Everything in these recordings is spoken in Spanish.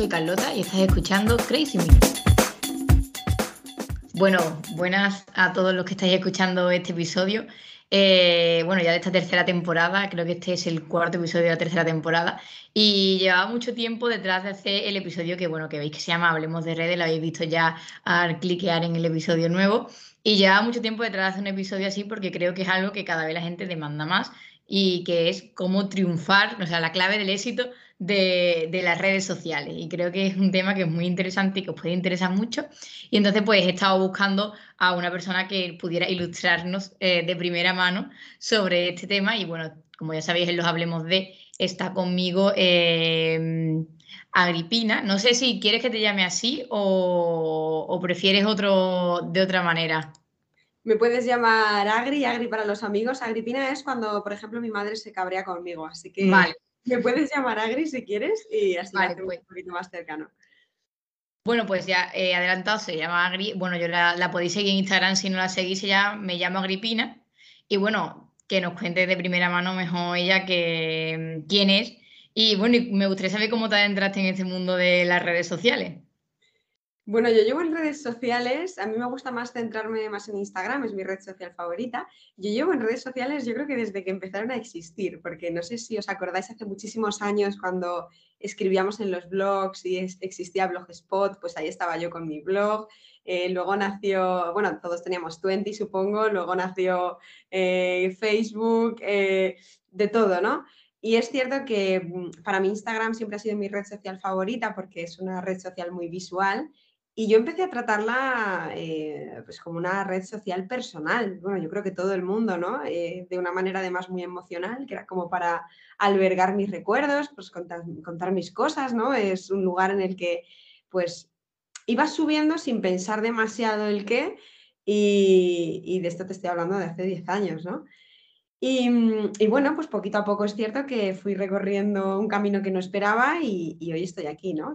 soy Carlota y estás escuchando Crazy Me. Bueno, buenas a todos los que estáis escuchando este episodio. Eh, bueno, ya de esta tercera temporada, creo que este es el cuarto episodio de la tercera temporada. Y llevaba mucho tiempo detrás de hacer el episodio que, bueno, que veis que se llama Hablemos de redes, lo habéis visto ya al cliquear en el episodio nuevo. Y llevaba mucho tiempo detrás de hacer un episodio así porque creo que es algo que cada vez la gente demanda más y que es cómo triunfar, o sea, la clave del éxito de, las redes sociales. Y creo que es un tema que es muy interesante y que os puede interesar mucho. Y entonces, pues he estado buscando a una persona que pudiera ilustrarnos eh, de primera mano sobre este tema. Y bueno, como ya sabéis, en los Hablemos de, está conmigo eh, Agripina. No sé si quieres que te llame así o, o prefieres otro de otra manera. Me puedes llamar Agri, Agri para los amigos. Agripina es cuando, por ejemplo, mi madre se cabrea conmigo. Así que vale. Me puedes llamar Agri si quieres y así Vale, pues. un poquito más cercano. Bueno, pues ya he adelantado, se llama Agri. Bueno, yo la, la podéis seguir en Instagram si no la seguís, ya me llamo Agripina. Y bueno, que nos cuente de primera mano mejor ella que quién es. Y bueno, me gustaría saber cómo te adentraste en este mundo de las redes sociales. Bueno, yo llevo en redes sociales, a mí me gusta más centrarme más en Instagram, es mi red social favorita. Yo llevo en redes sociales yo creo que desde que empezaron a existir, porque no sé si os acordáis hace muchísimos años cuando escribíamos en los blogs y existía Blogspot, pues ahí estaba yo con mi blog. Eh, luego nació, bueno, todos teníamos 20 supongo, luego nació eh, Facebook, eh, de todo, ¿no? Y es cierto que mm, para mí Instagram siempre ha sido mi red social favorita porque es una red social muy visual y yo empecé a tratarla eh, pues como una red social personal. Bueno, yo creo que todo el mundo, ¿no? Eh, de una manera además muy emocional, que era como para albergar mis recuerdos, pues contar, mis cosas, ¿no? Es un lugar en el que pues iba subiendo sin pensar demasiado el qué. Y, y de esto te estoy hablando de hace 10 años, ¿no? Y, y, bueno, pues poquito a poco es cierto que fui recorriendo un camino que no esperaba y, hoy estoy aquí, ¿no?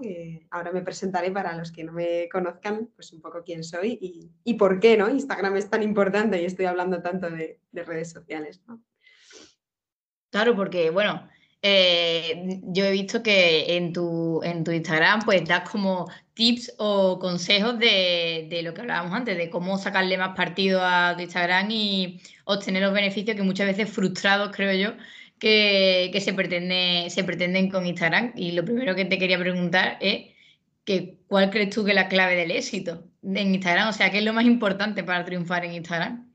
Ahora me presentaré para los que no me conozcan, pues un poco quién soy y, y por qué, ¿no? Instagram es tan importante y estoy hablando tanto de, de redes sociales, ¿no? Claro, porque bueno, eh, yo he visto que en tu, en tu Instagram pues das como tips o consejos de, de, lo que hablábamos antes, de cómo sacarle más partido a tu Instagram y obtener los beneficios que muchas veces frustrados, creo yo, que, que se, pretende, se pretenden con Instagram. Y lo primero que te quería preguntar es que, ¿cuál crees tú que es la clave del éxito en Instagram? O sea, ¿qué es lo más importante para triunfar en Instagram?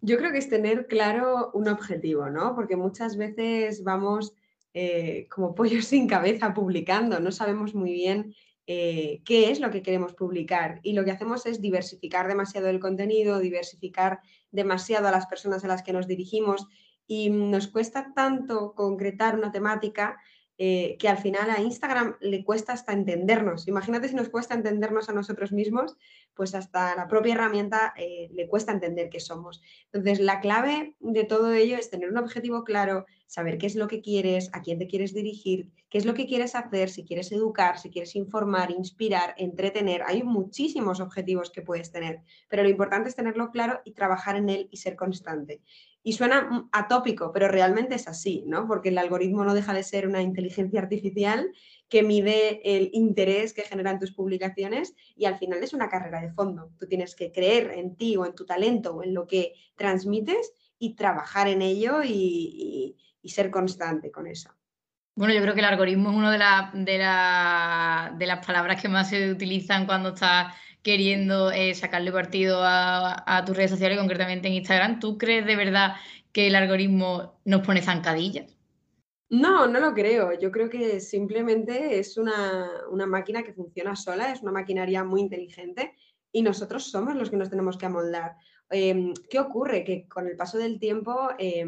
Yo creo que es tener claro un objetivo, ¿no? Porque muchas veces vamos eh, como pollos sin cabeza publicando, no sabemos muy bien eh, qué es lo que queremos publicar y lo que hacemos es diversificar demasiado el contenido, diversificar demasiado a las personas a las que nos dirigimos y nos cuesta tanto concretar una temática eh, que al final a Instagram le cuesta hasta entendernos. Imagínate si nos cuesta entendernos a nosotros mismos, pues hasta la propia herramienta eh, le cuesta entender qué somos. Entonces, la clave de todo ello es tener un objetivo claro, saber qué es lo que quieres, a quién te quieres dirigir, qué es lo que quieres hacer, si quieres educar, si quieres informar, inspirar, entretener. Hay muchísimos objetivos que puedes tener, pero lo importante es tenerlo claro y trabajar en él y ser constante. Y suena atópico, pero realmente es así, ¿no? Porque el algoritmo no deja de ser una inteligencia artificial que mide el interés que generan tus publicaciones y al final es una carrera de fondo. Tú tienes que creer en ti o en tu talento o en lo que transmites y trabajar en ello y, y, y ser constante con eso. Bueno, yo creo que el algoritmo es una de, la, de, la, de las palabras que más se utilizan cuando estás queriendo eh, sacarle partido a, a, tus redes sociales, concretamente en Instagram. ¿Tú crees de verdad que el algoritmo nos pone zancadillas? No, no lo creo. Yo creo que simplemente es una, una máquina que funciona sola, es una maquinaria muy inteligente y nosotros somos los que nos tenemos que amoldar. Eh, ¿Qué ocurre? Que con el paso del tiempo eh,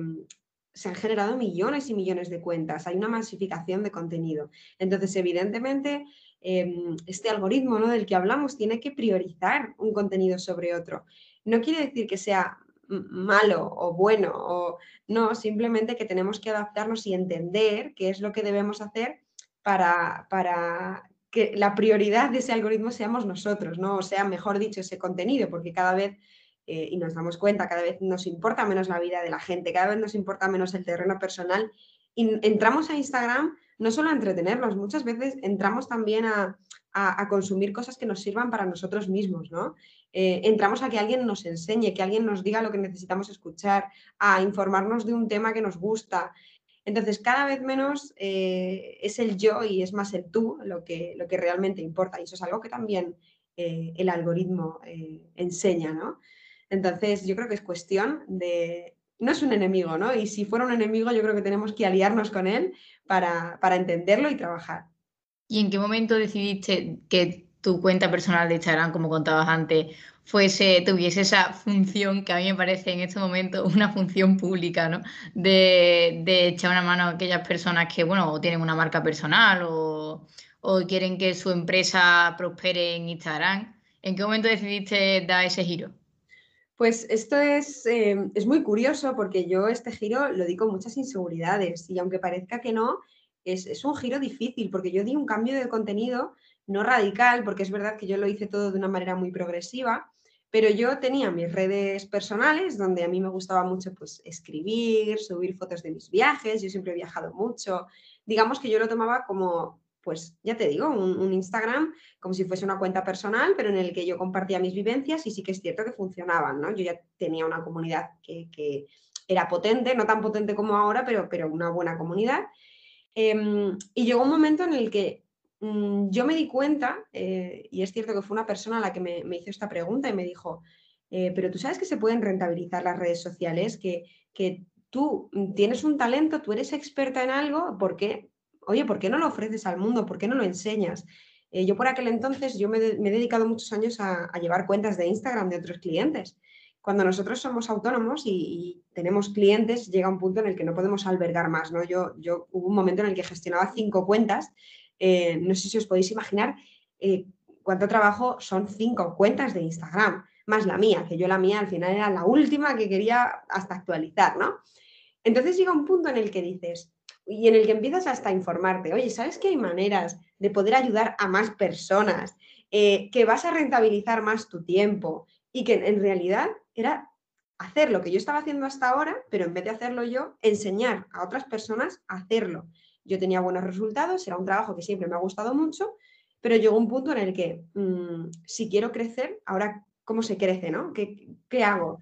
se han generado millones y millones de cuentas, hay una masificación de contenido. Entonces, evidentemente, eh, este algoritmo ¿no? del que hablamos tiene que priorizar un contenido sobre otro. No quiere decir que sea malo o bueno, o no, simplemente que tenemos que adaptarnos y entender qué es lo que debemos hacer para, para que la prioridad de ese algoritmo seamos nosotros, ¿no? O sea, mejor dicho, ese contenido, porque cada vez eh, y nos damos cuenta, cada vez nos importa menos la vida de la gente, cada vez nos importa menos el terreno personal. Y entramos a Instagram no solo a entretenernos, muchas veces entramos también a, consumir cosas que nos sirvan para nosotros mismos, ¿no? Eh, entramos a que alguien nos enseñe, que alguien nos diga lo que necesitamos escuchar, a informarnos de un tema que nos gusta. Entonces, cada vez menos eh, es el yo y es más el tú lo que, lo que realmente importa. Y eso es algo que también eh, el algoritmo enseña, ¿no? Entonces, yo creo que es cuestión de... No es un enemigo, ¿no? Y si fuera un enemigo, yo creo que tenemos que aliarnos con él para, para entenderlo y trabajar. ¿Y en qué momento decidiste que tu cuenta personal de Instagram, como contabas antes, fuese, tuviese esa función que a mí me parece en este momento una función pública, ¿no? De, echar una mano a aquellas personas que, bueno, tienen una marca personal o, quieren que su empresa prospere en Instagram. ¿En qué momento decidiste dar ese giro? Pues esto es, eh, es muy curioso porque yo este giro lo di con muchas inseguridades y aunque parezca que no, es, es, un giro difícil porque yo di un cambio de contenido no radical, porque es verdad que yo lo hice todo de una manera muy progresiva, pero yo tenía mis redes personales donde a mí me gustaba mucho pues escribir, subir fotos de mis viajes, yo siempre he viajado mucho, digamos que yo lo tomaba como, pues ya te digo, un, Instagram como si fuese una cuenta personal, pero en el que yo compartía mis vivencias y sí que es cierto que funcionaban, ¿no? Yo ya tenía una comunidad que, era potente, no tan potente como ahora, pero, pero una buena comunidad. Em, y llegó un momento en el que Mm, yo me di cuenta, eh, y es cierto que fue una persona la que me, hizo esta pregunta y me dijo, eh, pero tú sabes que se pueden rentabilizar las redes sociales, que, tú tienes un talento, tú eres experta en algo, ¿por qué? Oye, ¿por qué no lo ofreces al mundo? ¿Por qué no lo enseñas? Eh, yo por aquel entonces, yo me, he dedicado muchos años a, llevar cuentas de Instagram de otros clientes. Cuando nosotros somos autónomos y, tenemos clientes, llega un punto en el que no podemos albergar más, ¿no? Yo, yo hubo un momento en el que gestionaba cinco cuentas eh, no sé si os podéis imaginar eh, cuánto trabajo son cinco cuentas de Instagram, más la mía, que yo la mía al final era la última que quería hasta actualizar, ¿no? Entonces llega un punto en el que dices, y en el que empiezas hasta a informarte, oye, ¿sabes que hay maneras de poder ayudar a más personas, eh, que vas a rentabilizar más tu tiempo y que en realidad era hacer lo que yo estaba haciendo hasta ahora, pero en vez de hacerlo yo, enseñar a otras personas a hacerlo yo tenía buenos resultados, era un trabajo que siempre me ha gustado mucho, pero llegó un punto en el que mm, si quiero crecer, ahora cómo se crece, ¿no? ¿Qué, ¿Qué, hago?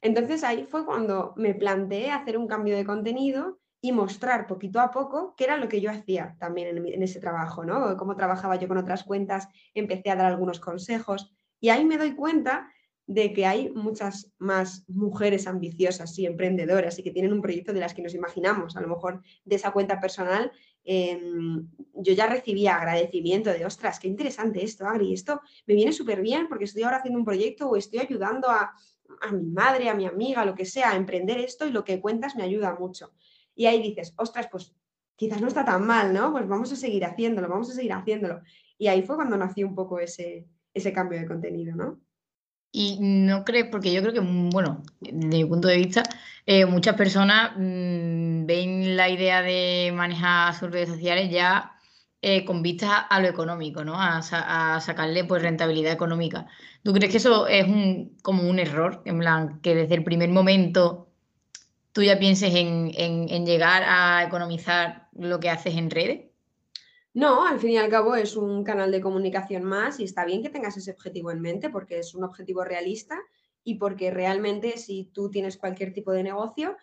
Entonces ahí fue cuando me planteé hacer un cambio de contenido y mostrar poquito a poco qué era lo que yo hacía también en, en ese trabajo, ¿no? Cómo trabajaba yo con otras cuentas, empecé a dar algunos consejos y ahí me doy cuenta de que hay muchas más mujeres ambiciosas y emprendedoras y que tienen un proyecto de las que nos imaginamos. A lo mejor de esa cuenta personal em, yo ya recibía agradecimiento de, ostras, qué interesante esto, Agri, esto me viene súper bien porque estoy ahora haciendo un proyecto o estoy ayudando a, a mi madre, a mi amiga, lo que sea, a emprender esto y lo que cuentas me ayuda mucho. Y ahí dices, ostras, pues quizás no está tan mal, ¿no? Pues vamos a seguir haciéndolo, vamos a seguir haciéndolo. Y ahí fue cuando nació un poco ese, ese cambio de contenido, ¿no? Y no crees, porque yo creo que, mm, bueno, desde mi punto de vista, eh, muchas personas mm, ven la idea de manejar sus redes sociales ya eh, con vista a lo económico, ¿no? A, sacarle pues rentabilidad económica. ¿Tú crees que eso es un, como un error? En plan, que desde el primer momento tú ya pienses en, en llegar a economizar lo que haces en redes. No, al fin y al cabo es un canal de comunicación más y está bien que tengas ese objetivo en mente porque es un objetivo realista y porque realmente si tú tienes cualquier tipo de negocio,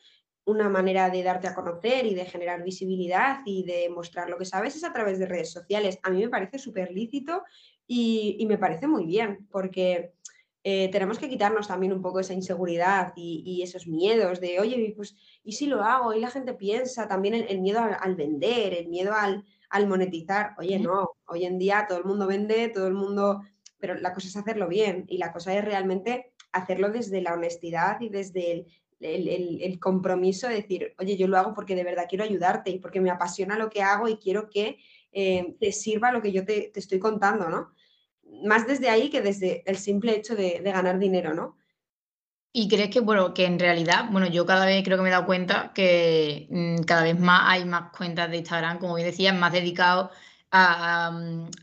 una manera de darte a conocer y de generar visibilidad y de mostrar lo que sabes es a través de redes sociales. A mí me parece súper lícito y, me parece muy bien porque eh, tenemos que quitarnos también un poco esa inseguridad y, esos miedos de, oye, pues, ¿y si lo hago? Y la gente piensa también el, miedo al vender, el miedo al, al monetizar. Oye, no, hoy en día todo el mundo vende, todo el mundo, pero la cosa es hacerlo bien y la cosa es realmente hacerlo desde la honestidad y desde el, compromiso de decir, oye, yo lo hago porque de verdad quiero ayudarte y porque me apasiona lo que hago y quiero que eh, te sirva lo que yo te, estoy contando, ¿no? Más desde ahí que desde el simple hecho de, ganar dinero, ¿no? ¿Y crees que, bueno, que en realidad, bueno, yo cada vez creo que me he dado cuenta que mm, cada vez más hay más cuentas de Instagram, como bien decía, más dedicados a,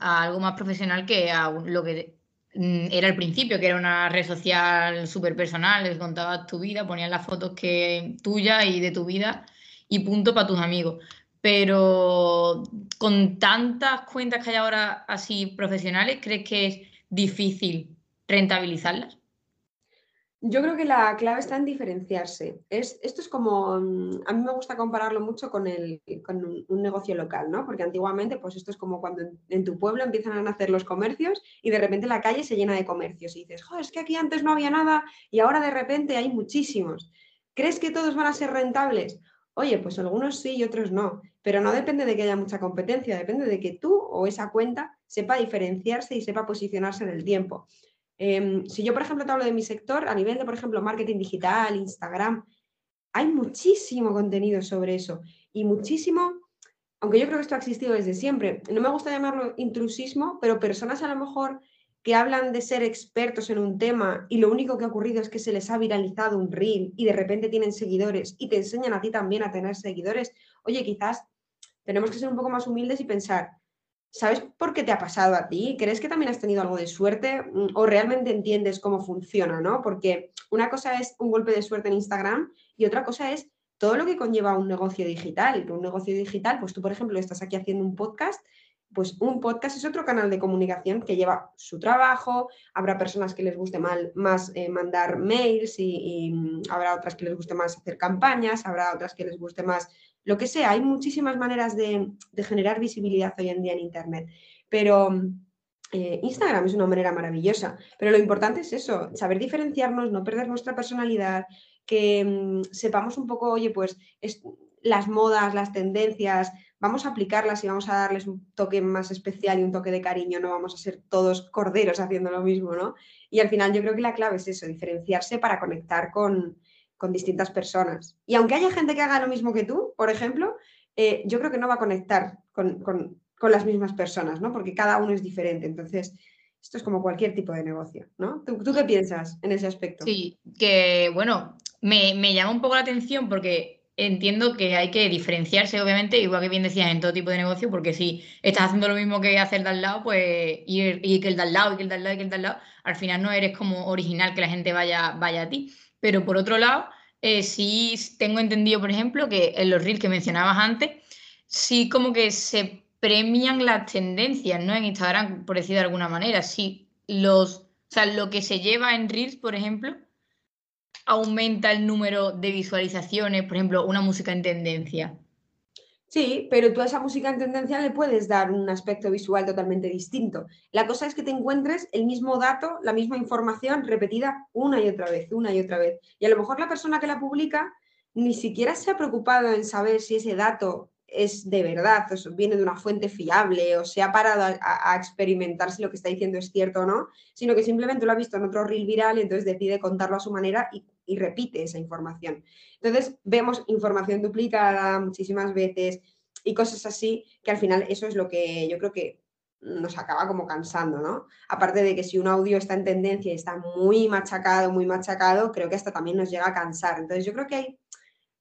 algo más profesional que a lo que mm, era al principio, que era una red social súper personal, les contabas tu vida, ponías las fotos que tuya y de tu vida y punto para tus amigos. Pero con tantas cuentas que hay ahora así profesionales, ¿crees que es difícil rentabilizarlas? Yo creo que la clave está en diferenciarse. Es, esto es como, mm, a mí me gusta compararlo mucho con, el, con un, negocio local, ¿no? Porque antiguamente, pues esto es como cuando en, tu pueblo empiezan a nacer los comercios y de repente la calle se llena de comercios y dices, joder, es que aquí antes no había nada y ahora de repente hay muchísimos. ¿Crees que todos van a ser rentables? Oye, pues algunos sí y otros no, pero no depende de que haya mucha competencia, depende de que tú o esa cuenta sepa diferenciarse y sepa posicionarse en el tiempo. Em, si yo, por ejemplo, te hablo de mi sector, a nivel de, por ejemplo, marketing digital, Instagram, hay muchísimo contenido sobre eso y muchísimo, aunque yo creo que esto ha existido desde siempre, no me gusta llamarlo intrusismo, pero personas a lo mejor que hablan de ser expertos en un tema y lo único que ha ocurrido es que se les ha viralizado un reel y de repente tienen seguidores y te enseñan a ti también a tener seguidores, oye, quizás tenemos que ser un poco más humildes y pensar, ¿Sabes por qué te ha pasado a ti? ¿Crees que también has tenido algo de suerte mm, o realmente entiendes cómo funciona, ¿no? Porque una cosa es un golpe de suerte en Instagram y otra cosa es todo lo que conlleva un negocio digital. Un negocio digital, pues tú, por ejemplo, estás aquí haciendo un podcast, pues un podcast es otro canal de comunicación que lleva su trabajo, habrá personas que les guste mal, más eh, mandar mails y, mm, habrá otras que les guste más hacer campañas, habrá otras que les guste más lo que sea, hay muchísimas maneras de, generar visibilidad hoy en día en Internet, pero eh, Instagram es una manera maravillosa, pero lo importante es eso, saber diferenciarnos, no perder nuestra personalidad, que mm, sepamos un poco, oye, pues las modas, las tendencias, vamos a aplicarlas y vamos a darles un toque más especial y un toque de cariño, no vamos a ser todos corderos haciendo lo mismo, ¿no? Y al final yo creo que la clave es eso, diferenciarse para conectar con, con distintas personas. Y aunque haya gente que haga lo mismo que tú, por ejemplo, eh, yo creo que no va a conectar con, las mismas personas, ¿no? Porque cada uno es diferente. Entonces, esto es como cualquier tipo de negocio, ¿no? ¿Tú, qué piensas en ese aspecto? Sí, que bueno, me, me, llama un poco la atención porque entiendo que hay que diferenciarse, obviamente, igual que bien decías, en todo tipo de negocio, porque si estás haciendo lo mismo que hacer al lado, pues y, y que el de al lado, y que el de lado, y que el de lado, al final no eres como original que la gente vaya, vaya a ti. Pero por otro lado, eh, sí tengo entendido, por ejemplo, que en los reels que mencionabas antes, sí como que se premian las tendencias, ¿no? En Instagram, por decir de alguna manera. Sí, los, o sea, lo que se lleva en reels, por ejemplo, aumenta el número de visualizaciones, por ejemplo, una música en tendencia. Sí, pero tú a esa música en tendencia le puedes dar un aspecto visual totalmente distinto. La cosa es que te encuentres el mismo dato, la misma información repetida una y otra vez, una y otra vez. Y a lo mejor la persona que la publica ni siquiera se ha preocupado en saber si ese dato es de verdad, o viene de una fuente fiable, o se ha parado a, experimentar si lo que está diciendo es cierto o no, sino que simplemente lo ha visto en otro reel viral y entonces decide contarlo a su manera y, y repite esa información. Entonces vemos información duplicada muchísimas veces y cosas así, que al final eso es lo que yo creo que nos acaba como cansando, ¿no? Aparte de que si un audio está en tendencia y está muy machacado, muy machacado, creo que hasta también nos llega a cansar. Entonces yo creo que hay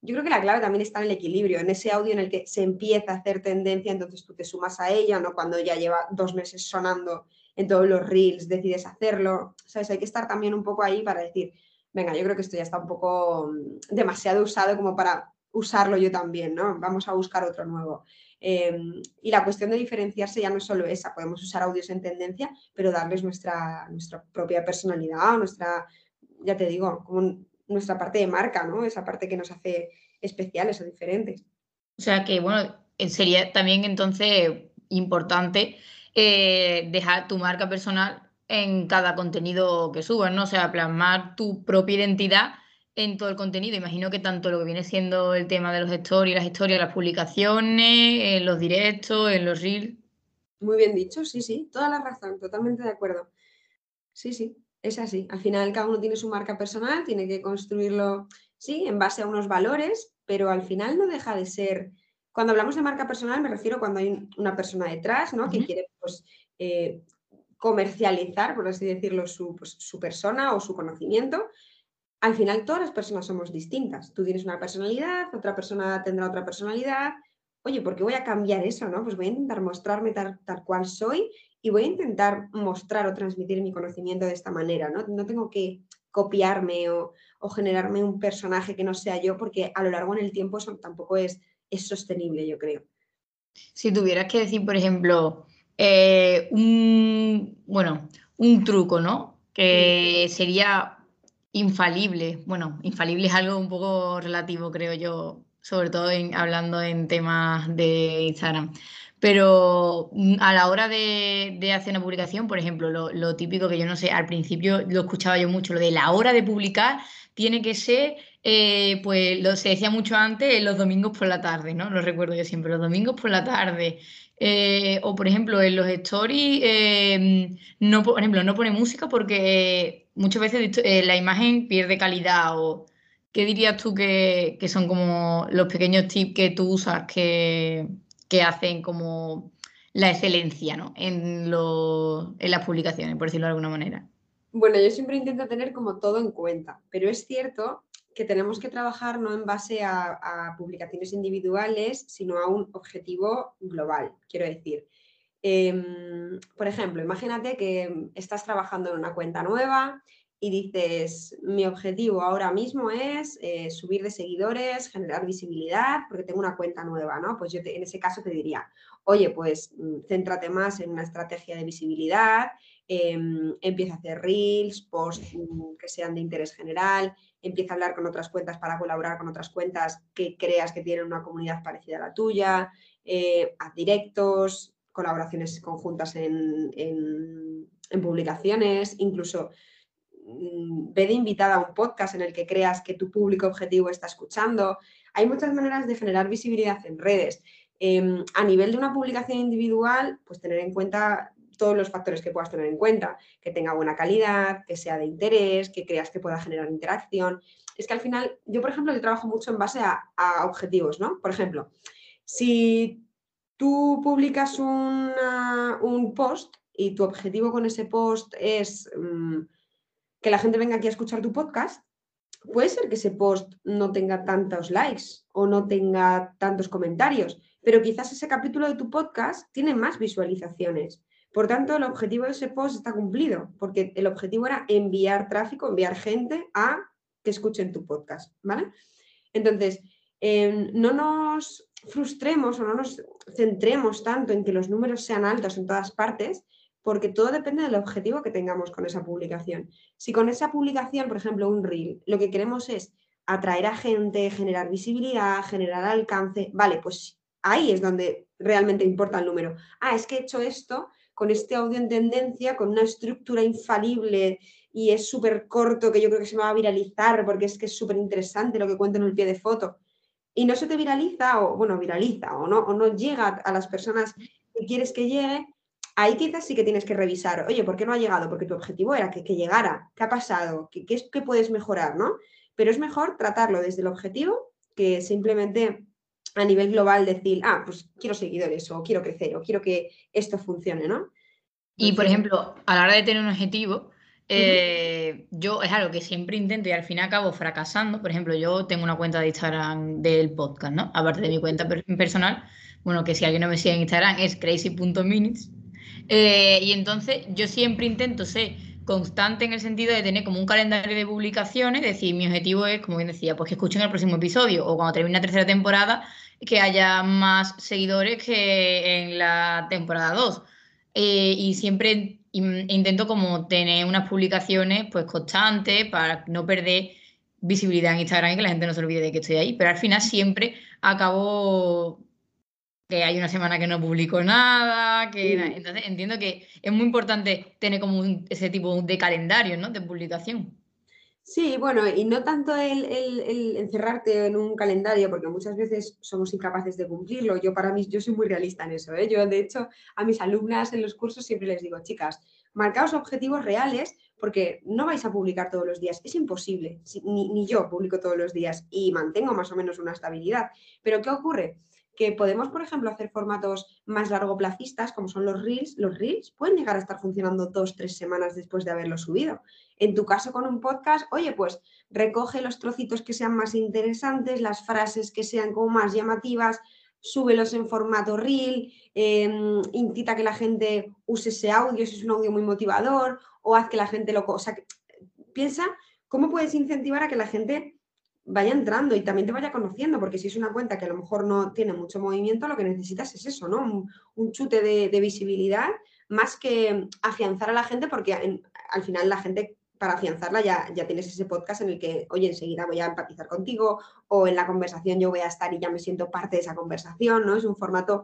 yo creo que la clave también está en el equilibrio, en ese audio en el que se empieza a hacer tendencia, entonces tú te sumas a ella, ¿no? Cuando ya lleva dos meses sonando en todos los reels, decides hacerlo, ¿sabes? Hay que estar también un poco ahí para decir, venga, yo creo que esto ya está un poco mm, demasiado usado como para usarlo yo también, ¿no? Vamos a buscar otro nuevo. Em, y la cuestión de diferenciarse ya no es solo esa, podemos usar audios en tendencia, pero darles nuestra, nuestra propia personalidad, nuestra, ya te digo, como nuestra parte de marca, ¿no? Esa parte que nos hace especiales o diferentes. O sea que, bueno, eh, sería también entonces importante eh, dejar tu marca personal en cada contenido que subas, ¿no? O sea, plasmar tu propia identidad en todo el contenido. Imagino que tanto lo que viene siendo el tema de los stories, las historias, las publicaciones, en los directos, en los reels. Muy bien dicho, sí, sí, toda la razón, totalmente de acuerdo. Sí, sí. Es así. Al final cada uno tiene su marca personal, tiene que construirlo, sí, en base a unos valores, pero al final no deja de ser. Cuando hablamos de marca personal me refiero cuando hay una persona detrás, ¿no? Que quiere pues, eh, comercializar, por así decirlo, su, pues, su persona o su conocimiento. Al final todas las personas somos distintas. Tú tienes una personalidad, otra persona tendrá otra personalidad. Oye, ¿por qué voy a cambiar eso? ¿no? Pues voy a intentar mostrarme tal, tal cual soy y voy a intentar mostrar o transmitir mi conocimiento de esta manera, ¿no? No tengo que copiarme o, generarme un personaje que no sea yo, porque a lo largo en el tiempo eso tampoco es, es sostenible, yo creo. Si tuvieras que decir, por ejemplo, eh, un, bueno, un truco, ¿no? Que sería infalible. Bueno, infalible es algo un poco relativo, creo yo, sobre todo hablando en temas de Instagram. Pero mm, a la hora de, hacer una publicación, por ejemplo, lo, típico que yo no sé, al principio lo escuchaba yo mucho, lo de la hora de publicar tiene que ser, eh, pues lo se decía mucho antes, los domingos por la tarde, ¿no? Lo recuerdo yo siempre, los domingos por la tarde. Eh, o por ejemplo, en los stories, eh, no, por ejemplo, no pone música porque muchas veces la imagen pierde calidad o ¿qué dirías tú que, que son como los pequeños tips que tú usas que que hacen como la excelencia ¿no? en, en las publicaciones, por decirlo de alguna manera. Bueno, yo siempre intento tener como todo en cuenta, pero es cierto que tenemos que trabajar no en base a, publicaciones individuales, sino a un objetivo global, quiero decir. Em, por ejemplo, imagínate que estás trabajando en una cuenta nueva y dices, mi objetivo ahora mismo es eh, subir de seguidores, generar visibilidad, porque tengo una cuenta nueva, ¿no? Pues yo en ese caso te diría, oye, pues mm, céntrate más en una estrategia de visibilidad, em, empieza a hacer reels, posts mm, que sean de interés general, empieza a hablar con otras cuentas para colaborar con otras cuentas que creas que tienen una comunidad parecida a la tuya, eh, haz directos, colaboraciones conjuntas en, en publicaciones, incluso ve de invitada a un podcast en el que creas que tu público objetivo está escuchando. Hay muchas maneras de generar visibilidad en redes. Em, a nivel de una publicación individual, pues tener en cuenta todos los factores que puedas tener en cuenta, que tenga buena calidad, que sea de interés, que creas que pueda generar interacción. Es que al final, yo por ejemplo, yo trabajo mucho en base a, objetivos, ¿no? Por ejemplo, si tú publicas un post y tu objetivo con ese post es... Mm, que la gente venga aquí a escuchar tu podcast, puede ser que ese post no tenga tantos likes o no tenga tantos comentarios, pero quizás ese capítulo de tu podcast tiene más visualizaciones. Por tanto, el objetivo de ese post está cumplido, porque el objetivo era enviar tráfico, enviar gente a que escuchen tu podcast, ¿vale? Entonces, em, no nos frustremos o no nos centremos tanto en que los números sean altos en todas partes, porque todo depende del objetivo que tengamos con esa publicación. Si con esa publicación, por ejemplo, un reel, lo que queremos es atraer a gente, generar visibilidad, generar alcance, vale, pues ahí es donde realmente importa el número. Ah, es que he hecho esto con este audio en tendencia, con una estructura infalible y es súper corto, que yo creo que se me va a viralizar porque es que es súper interesante lo que cuento en el pie de foto. Y no se te viraliza, o bueno, viraliza, o no, o no llega a las personas que quieres que llegue, ahí quizás sí que tienes que revisar, oye, ¿por qué no ha llegado? Porque tu objetivo era que, llegara, ¿qué ha pasado? ¿Qué, qué, ¿Qué, puedes mejorar? ¿no? Pero es mejor tratarlo desde el objetivo que simplemente a nivel global decir, ah, pues quiero seguidores o quiero crecer o quiero que esto funcione, ¿no? Y por ejemplo, a la hora de tener un objetivo, eh, yo es algo que siempre intento y al fin acabo fracasando. Por ejemplo, yo tengo una cuenta de Instagram del podcast, ¿no? Aparte de mi cuenta personal. Bueno, que si alguien no me sigue en Instagram es crazy.minutes eh, y entonces yo siempre intento ser constante en el sentido de tener como un calendario de publicaciones, es decir, mi objetivo es, como bien decía, pues que escuchen el próximo episodio o cuando termine la tercera temporada, que haya más seguidores que en la temporada 2. Eh, y siempre intento como tener unas publicaciones pues constantes para no perder visibilidad en Instagram y que la gente no se olvide de que estoy ahí, pero al final siempre acabo que hay una semana que no publico nada, que entonces entiendo que es muy importante tener como ese tipo de calendario, ¿no? De publicación. Sí, bueno, y no tanto el, encerrarte en un calendario, porque muchas veces somos incapaces de cumplirlo. Yo para mí, yo soy muy realista en eso. ¿eh? Yo, de hecho, a mis alumnas en los cursos siempre les digo, chicas, marcaos objetivos reales, porque no vais a publicar todos los días. Es imposible. Ni, ni yo publico todos los días y mantengo más o menos una estabilidad. Pero ¿qué ocurre? Que podemos, por ejemplo, hacer formatos más largoplacistas, como son los reels. Los reels pueden llegar a estar funcionando dos, tres semanas después de haberlo subido. En tu caso, con un podcast, oye, pues recoge los trocitos que sean más interesantes, las frases que sean como más llamativas, súbelos en formato reel, em, incita a que la gente use ese audio si es un audio muy motivador, o haz que la gente lo... O sea, piensa cómo puedes incentivar a que la gente vaya entrando y también te vaya conociendo, porque si es una cuenta que a lo mejor no tiene mucho movimiento, lo que necesitas es eso, ¿no? Un, chute de, visibilidad más que afianzar a la gente, porque al final la gente para afianzarla ya, ya tienes ese podcast en el que, oye, enseguida voy a empatizar contigo o en la conversación yo voy a estar y ya me siento parte de esa conversación, ¿no? Es un formato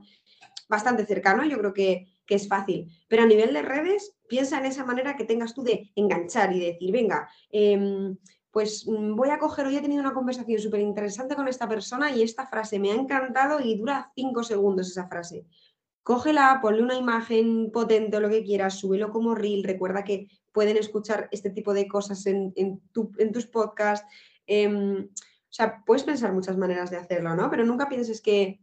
bastante cercano, yo creo que, es fácil. Pero a nivel de redes, piensa en esa manera que tengas tú de enganchar y decir, venga, em, pues mm, voy a coger, hoy he tenido una conversación súper interesante con esta persona y esta frase me ha encantado y dura cinco segundos esa frase. Cógela, ponle una imagen potente o lo que quieras, súbelo como reel, recuerda que pueden escuchar este tipo de cosas en, tus podcasts. Em, o sea, puedes pensar muchas maneras de hacerlo, ¿no? Pero nunca pienses que,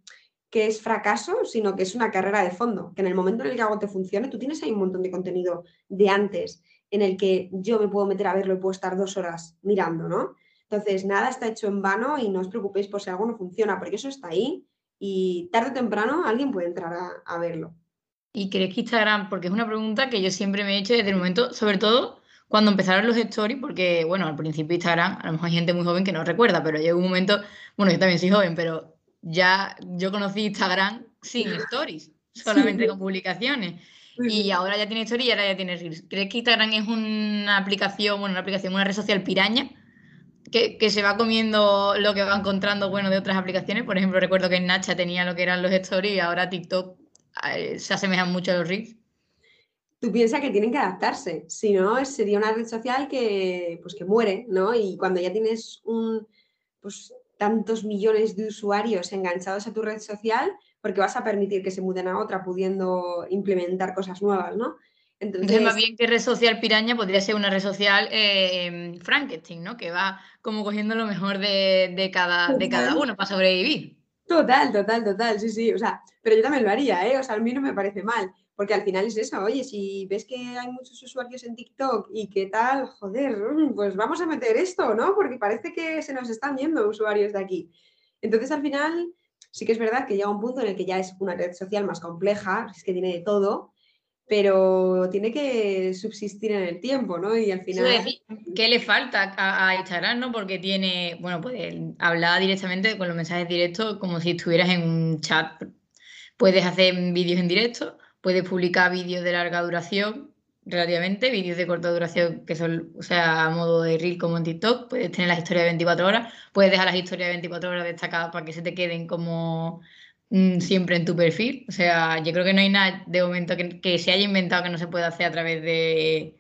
es fracaso, sino que es una carrera de fondo, que en el momento en el que algo te funcione, tú tienes ahí un montón de contenido de antes en el que yo me puedo meter a verlo y puedo estar dos horas mirando, ¿no? Entonces, nada está hecho en vano y no os preocupéis por si algo no funciona, porque eso está ahí y tarde o temprano alguien puede entrar a verlo. ¿Y crees que Instagram? Porque es una pregunta que yo siempre me he hecho desde el momento, sobre todo cuando empezaron los stories, porque, bueno, al principio Instagram, a lo mejor hay gente muy joven que no recuerda, pero llegó un momento, bueno, yo también soy joven, pero ya yo conocí Instagram sin stories, solamente con publicaciones. Y ahora ya tiene stories y ahora ya tiene reels. ¿Crees que Instagram es una aplicación, bueno, una aplicación, una red social piraña? Que, que, se va comiendo lo que va encontrando bueno de otras aplicaciones. Por ejemplo, recuerdo que en Nacha tenía lo que eran los stories y ahora TikTok se asemejan mucho a los reels. Tú piensas que tienen que adaptarse, si no sería una red social que, pues que muere, ¿no? Y cuando ya tienes un, pues, tantos millones de usuarios enganchados a tu red social, porque vas a permitir que se muden a otra pudiendo implementar cosas nuevas, ¿no? Entonces, más bien que red social piraña podría ser una red social eh, Frankenstein, ¿no? Que va como cogiendo lo mejor de, cada, de cada uno para sobrevivir. Total, total, total, sí, sí. O sea, pero yo también lo haría, ¿eh? O sea, a mí no me parece mal. Porque al final es eso, oye, si ves que hay muchos usuarios en TikTok y qué tal, joder, mm, pues vamos a meter esto, ¿no? Porque parece que se nos están yendo usuarios de aquí. Entonces, al final, sí que es verdad que llega un punto en el que ya es una red social más compleja, es que tiene de todo, pero tiene que subsistir en el tiempo, ¿no? Y al final... ¿Qué le falta a, Instagram, no? Porque tiene, bueno, pues hablar directamente con los mensajes directos como si estuvieras en un chat. Puedes hacer vídeos en directo, puedes publicar vídeos de larga duración, relativamente, vídeos de corta duración que son, o sea, a modo de reel como en TikTok, puedes tener las historias de 24 horas, puedes dejar las historias de 24 horas destacadas para que se te queden como Mm, siempre en tu perfil. O sea, yo creo que no hay nada de momento que, se haya inventado que no se pueda hacer a través de,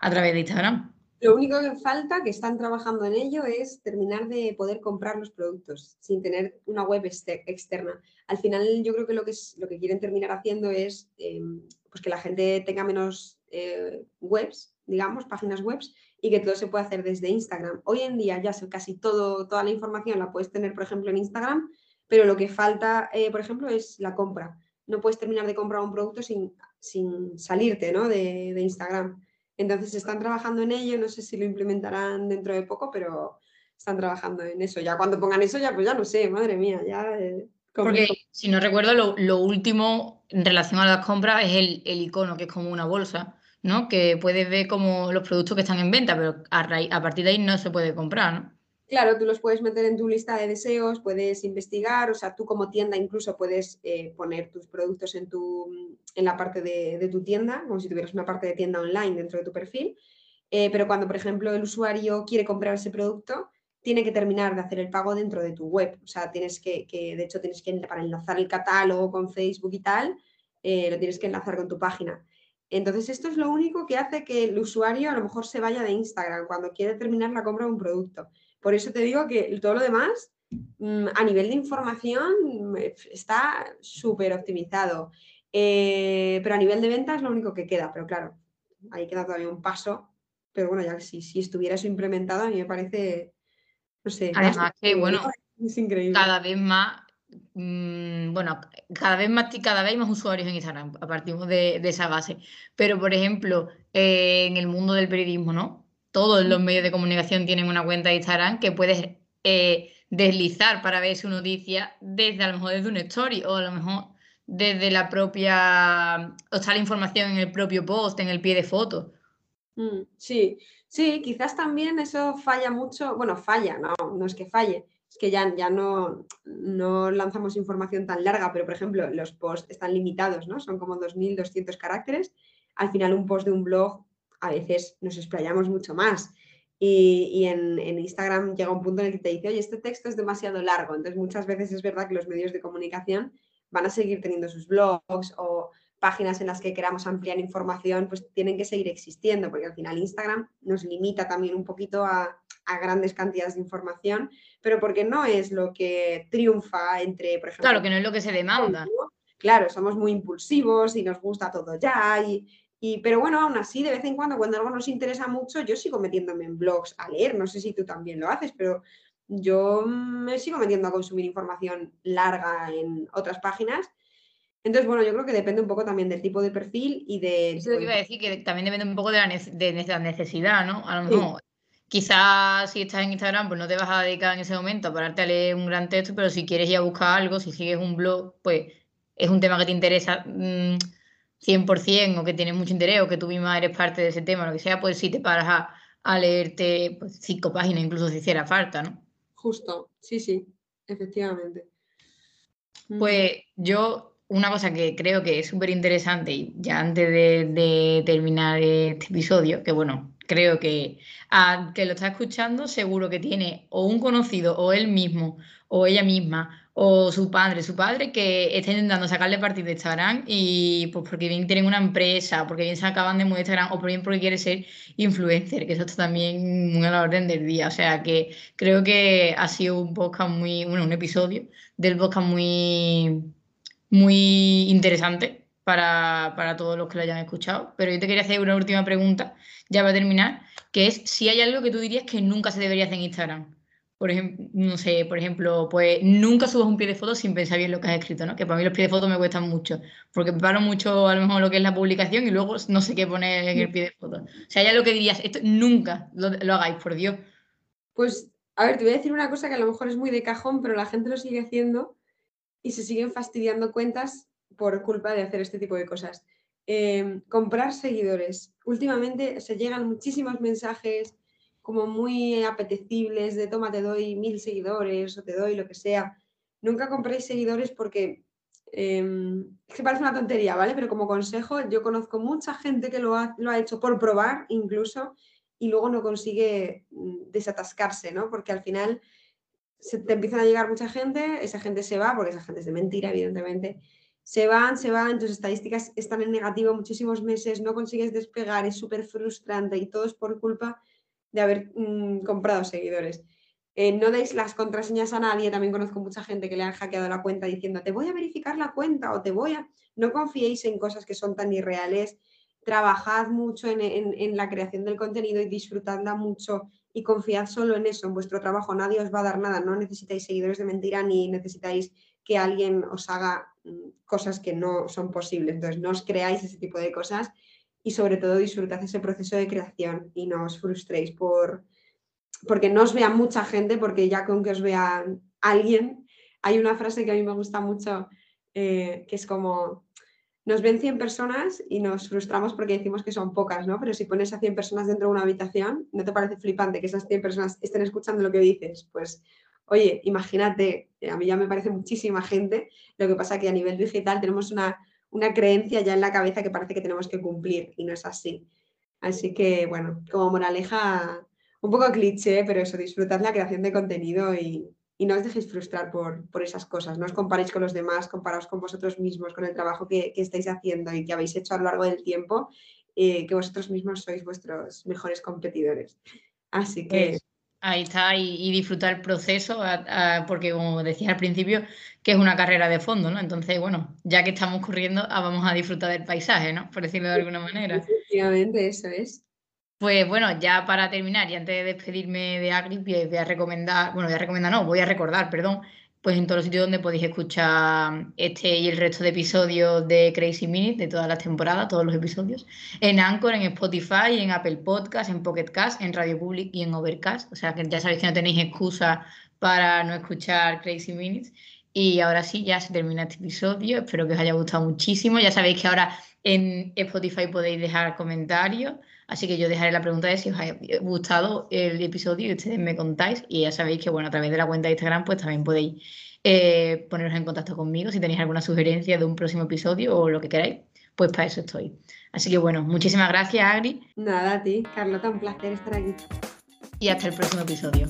a través de Instagram. Lo único que falta, que están trabajando en ello, es terminar de poder comprar los productos sin tener una web externa. Al final, yo creo que lo que, es, lo que quieren terminar haciendo es em, pues que la gente tenga menos eh, webs, digamos, páginas webs, y que todo se pueda hacer desde Instagram. Hoy en día ya casi todo, toda la información la puedes tener, por ejemplo, en Instagram, pero lo que falta, eh, por ejemplo, es la compra. No puedes terminar de comprar un producto sin, sin salirte ¿no? de, de, Instagram. Entonces están trabajando en ello, no sé si lo implementarán dentro de poco, pero están trabajando en eso. Ya cuando pongan eso, ya pues ya no sé, madre mía, ya... Eh, Porque si no recuerdo, lo, lo, último en relación a las compras es el, el, icono, que es como una bolsa, ¿no? Que puedes ver como los productos que están en venta, pero a, a partir de ahí no se puede comprar, ¿no? Claro, tú los puedes meter en tu lista de deseos, puedes investigar, o sea, tú como tienda incluso puedes eh, poner tus productos en, tu, en la parte de, tu tienda, como si tuvieras una parte de tienda online dentro de tu perfil. Eh, pero cuando, por ejemplo, el usuario quiere comprar ese producto, tiene que terminar de hacer el pago dentro de tu web. O sea, tienes que, que de hecho, tienes que, para enlazar el catálogo con Facebook y tal, eh, lo tienes que enlazar con tu página. Entonces, esto es lo único que hace que el usuario a lo mejor se vaya de Instagram cuando quiere terminar la compra de un producto. Por eso te digo que todo lo demás, mm, a nivel de información, está súper optimizado. Eh, pero a nivel de ventas es lo único que queda. Pero claro, ahí queda todavía un paso. Pero bueno, ya si, si estuviera eso implementado, a mí me parece, no sé. Además que, bueno, es increíble. cada vez más mm, bueno, cada vez más cada vez más usuarios en Instagram, a partir de, esa base. Pero, por ejemplo, eh, en el mundo del periodismo, ¿no? todos los medios de comunicación tienen una cuenta de Instagram que puedes eh, deslizar para ver su noticia desde a lo mejor desde un story o a lo mejor desde la propia, o está la información en el propio post, en el pie de foto. Mm, sí, Sí, quizás también eso falla mucho, bueno, falla, no, no es que falle, que ya, ya no, no lanzamos información tan larga, pero por ejemplo, los posts están limitados, ¿no? Son como 2.200 caracteres. Al final, un post de un blog, a veces nos explayamos mucho más. Y, en, en, Instagram llega un punto en el que te dice, oye, este texto es demasiado largo. Entonces, muchas veces es verdad que los medios de comunicación van a seguir teniendo sus blogs o páginas en las que queramos ampliar información, pues tienen que seguir existiendo, porque al final Instagram nos limita también un poquito a, grandes cantidades de información, pero porque no es lo que triunfa entre, por ejemplo... Claro, que no es lo que se demanda. Claro, somos muy impulsivos y nos gusta todo ya, y, y, pero bueno, aún así, de vez en cuando, cuando algo nos interesa mucho, yo sigo metiéndome en blogs a leer, no sé si tú también lo haces, pero yo me sigo metiendo a consumir información larga en otras páginas entonces, bueno, yo creo que depende un poco también del tipo de perfil y de... Eso lo que iba a decir, que también depende un poco de la, necesidad, ¿no? A lo mejor, quizás si estás en Instagram, pues no te vas a dedicar en ese momento a pararte a leer un gran texto, pero si quieres ir a buscar algo, si sigues un blog, pues es un tema que te interesa 100% mm, o que tienes mucho interés o que tú misma eres parte de ese tema, lo que sea, pues sí te paras a, a leerte pues, cinco páginas, incluso si hiciera falta, ¿no? Justo, sí, sí, efectivamente. Pues yo una cosa que creo que es súper interesante, y ya antes de, terminar este episodio, que bueno, creo que a que lo está escuchando seguro que tiene o un conocido, o él mismo, o ella misma, o su padre, su padre, que está intentando sacarle partido de Instagram y pues porque bien tienen una empresa, porque bien se acaban de mudar Instagram, o por bien porque quiere ser influencer, que eso está también muy a la orden del día. O sea que creo que ha sido un podcast muy, bueno, un episodio del podcast muy muy interesante para, todos los que lo hayan escuchado. Pero yo te quería hacer una última pregunta, ya para terminar, que es si hay algo que tú dirías que nunca se debería hacer en Instagram. Por ejemplo, no sé, por ejemplo, pues nunca subas un pie de foto sin pensar bien lo que has escrito, ¿no? Que para mí los pies de foto me cuestan mucho, porque paro mucho a lo mejor lo que es la publicación y luego no sé qué poner en el pie de foto. O sea, hay algo que dirías, esto nunca lo, lo hagáis, por Dios. Pues, a ver, te voy a decir una cosa que a lo mejor es muy de cajón, pero la gente lo sigue haciendo y se siguen fastidiando cuentas por culpa de hacer este tipo de cosas. Em, comprar seguidores. Últimamente se llegan muchísimos mensajes como muy apetecibles de toma, te doy mil seguidores o te doy lo que sea. Nunca compréis seguidores porque que parece una tontería, ¿vale? Pero como consejo, yo conozco mucha gente que lo ha, lo ha hecho por probar incluso y luego no consigue mm, desatascarse, ¿no? Porque al final se te empiezan a llegar mucha gente, esa gente se va, porque esa gente es de mentira, evidentemente, se van, se van, tus estadísticas están en negativo muchísimos meses, no consigues despegar, es súper frustrante y todo es por culpa de haber mm, comprado seguidores. Eh, no deis las contraseñas a nadie, también conozco mucha gente que le han hackeado la cuenta diciendo te voy a verificar la cuenta o te voy a... No confiéis en cosas que son tan irreales, trabajad mucho en, en la creación del contenido y disfrutadla mucho y confiad solo en eso, en vuestro trabajo. Nadie os va a dar nada, no necesitáis seguidores de mentira ni necesitáis que alguien os haga cosas que no son posibles. Entonces, no os creáis ese tipo de cosas y sobre todo disfrutad ese proceso de creación y no os frustréis por porque no os vea mucha gente, porque ya con que os vea alguien, hay una frase que a mí me gusta mucho, eh, que es como, nos ven 100 personas y nos frustramos porque decimos que son pocas, ¿no? Pero si pones a 100 personas dentro de una habitación, ¿no te parece flipante que esas 100 personas estén escuchando lo que dices? Pues, oye, imagínate, eh, a mí ya me parece muchísima gente, lo que pasa que a nivel digital tenemos una, una creencia ya en la cabeza que parece que tenemos que cumplir y no es así. Así que, bueno, como moraleja, un poco cliché, pero eso, disfrutad la creación de contenido y, y no os dejéis frustrar por, esas cosas, no os comparéis con los demás, comparaos con vosotros mismos, con el trabajo que, estáis haciendo y que habéis hecho a lo largo del tiempo, eh, que vosotros mismos sois vuestros mejores competidores. Así que... ahí está, y, disfrutar el proceso, porque como decía al principio, que es una carrera de fondo, ¿no? Entonces, bueno, ya que estamos corriendo, ah, vamos a disfrutar del paisaje, ¿no? Por decirlo de alguna manera. Efectivamente, eso es. Pues bueno, ya para terminar y antes de despedirme de Agri, voy a recomendar, bueno, voy a recomendar, no, voy a recordar, perdón, pues en todos los sitios donde podéis escuchar este y el resto de episodios de Crazy Minute, de todas las temporadas, todos los episodios, en Anchor, en Spotify, en Apple Podcast, en Pocket Cast, en Radio Public y en Overcast. O sea que ya sabéis que no tenéis excusa para no escuchar Crazy Minutes. Y ahora sí, ya se termina este episodio. Espero que os haya gustado muchísimo. Ya sabéis que ahora en Spotify podéis dejar comentarios Así que yo dejaré la pregunta de si os ha gustado el episodio y ustedes me contáis. Y ya sabéis que, bueno, a través de la cuenta de Instagram, pues también podéis eh, poneros en contacto conmigo si tenéis alguna sugerencia de un próximo episodio o lo que queráis. Pues para eso estoy. Así que, bueno, muchísimas gracias, Agri. Nada, a ti, Carlota, un placer estar aquí. Y hasta el próximo episodio.